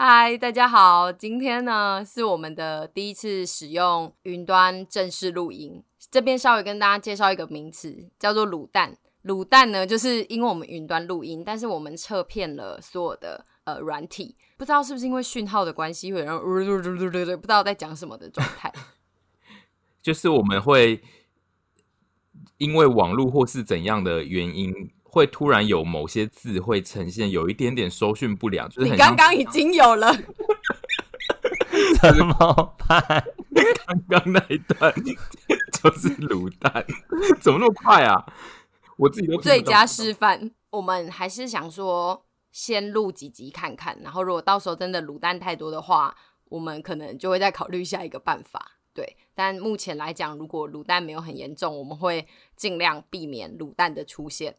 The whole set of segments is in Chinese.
嗨，大家好，今天呢是我们的第一次使用云端正式录音。这边稍微跟大家介绍一个名词，叫做卤蛋。卤蛋呢，就是因为我们云端录音，但是我们测片了所有的呃软体，不知道是不是因为讯号的关系，会让不知道在讲什么的状态。就是我们会因为网络或是怎样的原因。会突然有某些字会呈现有一点点收讯不良，就是你刚刚已经有了，怎么办？刚刚那一段就是卤蛋，怎么那么快啊？我自己都最佳示范。我们还是想说先录几集看看，然后如果到时候真的卤蛋太多的话，我们可能就会再考虑下一个办法。对，但目前来讲，如果卤蛋没有很严重，我们会尽量避免卤蛋的出现。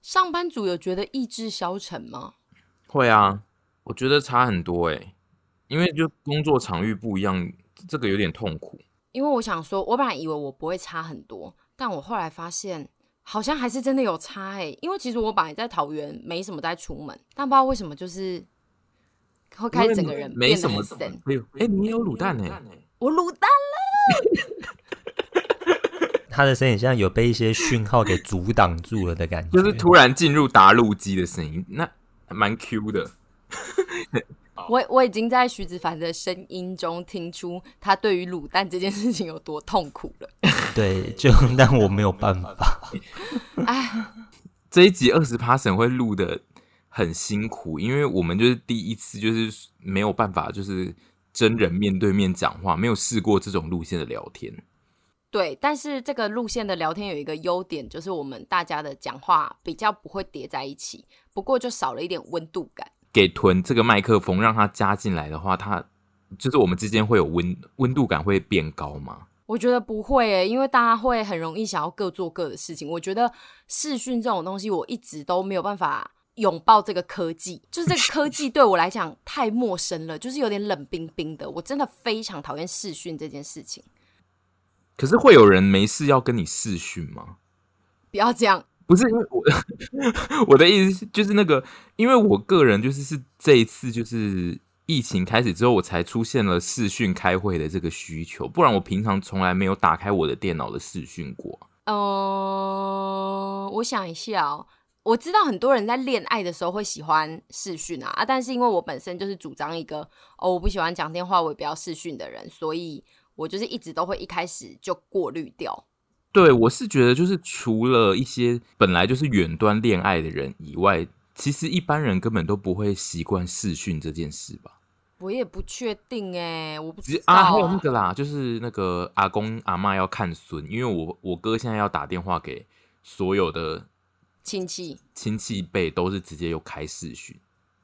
上班族有觉得意志消沉吗？会啊，我觉得差很多诶，因为就工作场域不一样，这个有点痛苦。因为我想说，我本来以为我不会差很多，但我后来发现好像还是真的有差诶。因为其实我本来在桃园没什么在出门，但不知道为什么就是会开始整个人变得很神。哎呦，哎，你有卤蛋呢？我卤蛋了。他的声音像有被一些讯号给阻挡住了的感觉，就是突然进入打录机的声音，那蛮 Q 的。我我已经在徐子凡的声音中听出他对于卤蛋这件事情有多痛苦了。对，就但我没有办法。哎，这一集二十趴神会录的很辛苦，因为我们就是第一次，就是没有办法，就是真人面对面讲话，没有试过这种路线的聊天。对，但是这个路线的聊天有一个优点，就是我们大家的讲话比较不会叠在一起，不过就少了一点温度感。给屯这个麦克风让它加进来的话，它就是我们之间会有温温度感会变高吗？我觉得不会诶，因为大家会很容易想要各做各的事情。我觉得视讯这种东西，我一直都没有办法拥抱这个科技，就是这个科技对我来讲太陌生了，就是有点冷冰冰的。我真的非常讨厌视讯这件事情。可是会有人没事要跟你视讯吗？不要这样，不是因为我 我的意思就是那个，因为我个人就是是这一次就是疫情开始之后，我才出现了视讯开会的这个需求，不然我平常从来没有打开我的电脑的视讯过。嗯、呃，我想一下哦，我知道很多人在恋爱的时候会喜欢视讯啊啊，但是因为我本身就是主张一个哦，我不喜欢讲电话，我也不要视讯的人，所以。我就是一直都会一开始就过滤掉。对，我是觉得就是除了一些本来就是远端恋爱的人以外，其实一般人根本都不会习惯视讯这件事吧。我也不确定哎，我不知道啊。还有那个啦，就是那个阿公阿妈要看孙，因为我我哥现在要打电话给所有的亲戚亲戚辈，都是直接有开视讯。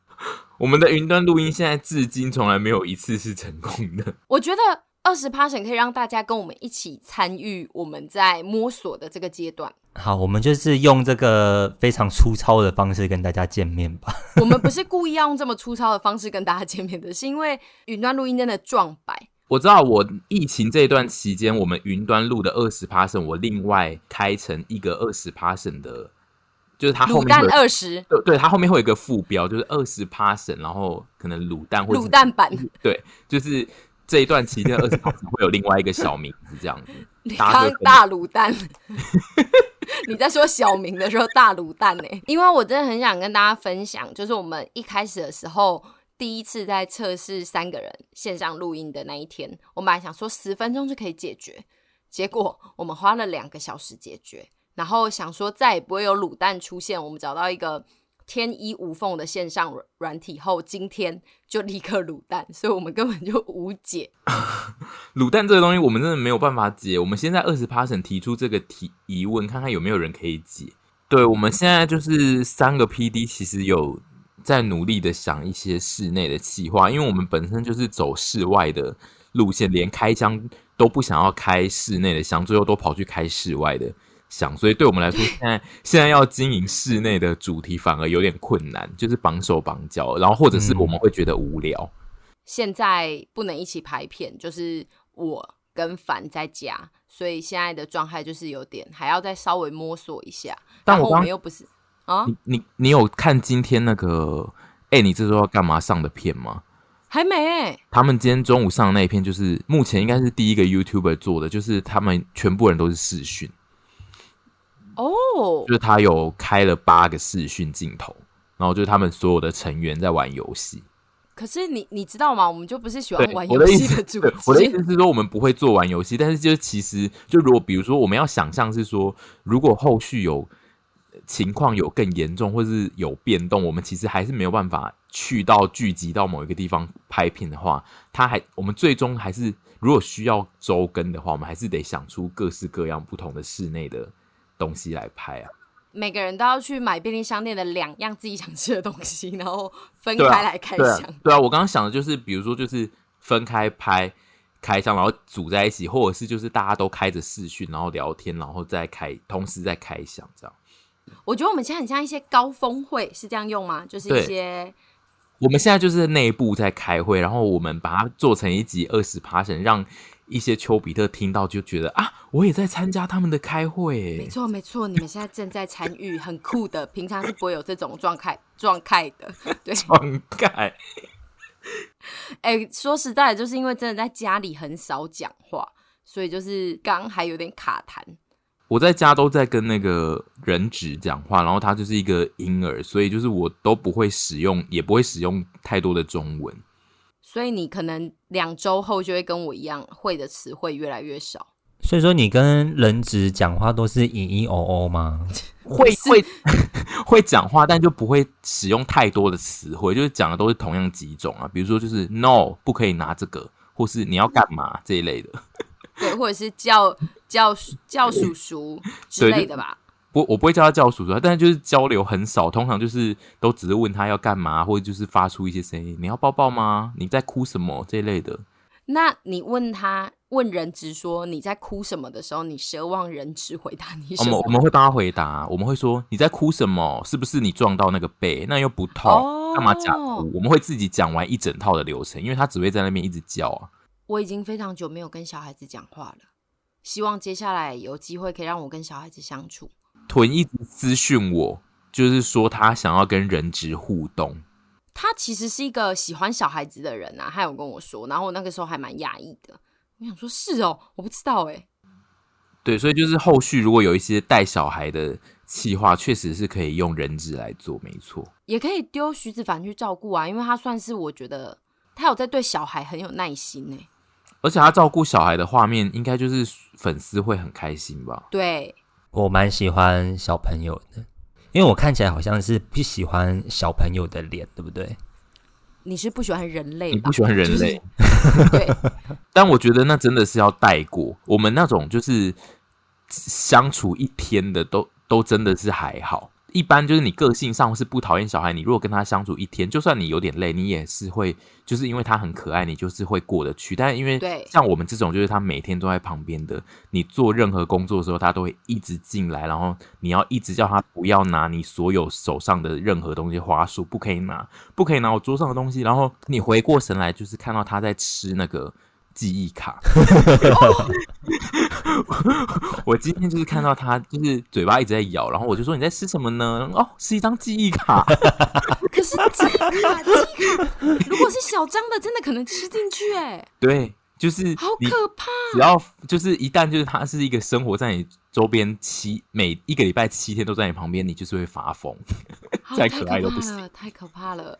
我们的云端录音现在至今从来没有一次是成功的。我觉得。二十 passion 可以让大家跟我们一起参与我们在摸索的这个阶段。好，我们就是用这个非常粗糙的方式跟大家见面吧。我们不是故意要用这么粗糙的方式跟大家见面的，是因为云端录音真的撞白。我知道，我疫情这一段期间，我们云端录的二十 passion，我另外开成一个二十 passion 的，就是它后面卤蛋二十，对对，它后面会有一个副标，就是二十 passion，然后可能卤蛋或卤蛋版，对，就是。这一段期间二十趴会有另外一个小名字这样子，你刚大卤蛋，你在说小明的时候大卤蛋呢？因为我真的很想跟大家分享，就是我们一开始的时候，第一次在测试三个人线上录音的那一天，我们还想说十分钟就可以解决，结果我们花了两个小时解决，然后想说再也不会有卤蛋出现，我们找到一个。天衣无缝的线上软体后，今天就立刻卤蛋，所以我们根本就无解。卤蛋这个东西，我们真的没有办法解。我们现在二十 passion 提出这个提疑问，看看有没有人可以解。对，我们现在就是三个 PD，其实有在努力的想一些室内的企划，因为我们本身就是走室外的路线，连开箱都不想要开室内的箱，最后都跑去开室外的。想，所以对我们来说，现在现在要经营室内的主题反而有点困难，就是绑手绑脚，然后或者是我们会觉得无聊。现在不能一起拍片，就是我跟凡在家，所以现在的状态就是有点还要再稍微摸索一下。但我们又不是啊，你你你有看今天那个？哎，你这周要干嘛上的片吗？还没欸。他们今天中午上的那一片，就是目前应该是第一个 YouTuber 做的，就是他们全部人都是视讯。哦，就是他有开了八个视讯镜头，然后就是他们所有的成员在玩游戏。可是你你知道吗？我们就不是喜欢玩游戏的主。我的意思是说，我们不会做玩游戏，但是就是其实就如果比如说我们要想象是说，如果后续有情况有更严重或是有变动，我们其实还是没有办法去到聚集到某一个地方拍片的话，他还我们最终还是如果需要周更的话，我们还是得想出各式各样不同的室内的东西来拍啊。每个人都要去买便利商店的两样自己想吃的东西，然后分开来开箱。对啊，我刚刚想的就是，比如说就是分开拍开箱，然后组在一起，或者是就是大家都开着视讯，然后聊天，然后再开，同时再开箱这样。我觉得我们现在很像一些高峰会，是这样用吗？就是一些我们现在就是内部在开会，然后我们把它做成一集二十 passion 让。一些丘比特听到就觉得啊，我也在参加他们的开会。没错没错，你们现在正在参与，很酷的。平常是不会有这种状态状态的，对状态。哎、欸，说实在的，就是因为真的在家里很少讲话，所以就是刚还有点卡痰。我在家都在跟那个人质讲话，然后他就是一个婴儿，所以就是我都不会使用，也不会使用太多的中文。所以你可能两周后就会跟我一样，会的词汇越来越少。所以说你跟人质讲话都是咿咿哦哦吗？会会会讲话，但就不会使用太多的词汇，就是讲的都是同样几种啊，比如说就是 no 不可以拿这个，或是你要干嘛这一类的。对，或者是叫叫叫叔叔之类的吧。我我不会叫他叫叔叔，但是就是交流很少，通常就是都只是问他要干嘛，或者就是发出一些声音，你要抱抱吗？你在哭什么这一类的。那你问他问人质说你在哭什么的时候，你奢望人质回答你什么？我们我们会帮他回答，我们会说你在哭什么？是不是你撞到那个背？那又不痛，干嘛假哭？我们会自己讲完一整套的流程，因为他只会在那边一直叫啊。我已经非常久没有跟小孩子讲话了，希望接下来有机会可以让我跟小孩子相处。屯一直私讯我，就是说他想要跟人质互动。他其实是一个喜欢小孩子的人啊，他有跟我说，然后我那个时候还蛮讶异的。我想说，是哦，我不知道哎。对，所以就是后续如果有一些带小孩的企划，确实是可以用人质来做，没错。也可以丢徐子凡去照顾啊，因为他算是我觉得他有在对小孩很有耐心呢。而且他照顾小孩的画面，应该就是粉丝会很开心吧？对。我蛮喜欢小朋友的，因为我看起来好像是不喜欢小朋友的脸，对不对？你是不喜欢人类？你不喜欢人类？就是、对。但我觉得那真的是要带过。我们那种就是相处一天的都，都都真的是还好。一般就是你个性上是不讨厌小孩，你如果跟他相处一天，就算你有点累，你也是会，就是因为他很可爱，你就是会过得去。但因为像我们这种，就是他每天都在旁边的，你做任何工作的时候，他都会一直进来，然后你要一直叫他不要拿你所有手上的任何东西，花束不可以拿，不可以拿我桌上的东西。然后你回过神来，就是看到他在吃那个。记忆卡，我今天就是看到他，就是嘴巴一直在咬，然后我就说，你在吃什么呢？哦，是一张记忆卡。可是记忆卡，记忆卡，如果是小张的，真的可能吃进去哎。对，就是好可怕。只要就是一旦就是他是一个生活在你周边七每一个礼拜七天都在你旁边，你就是会发疯，再可爱都不行，太可怕了。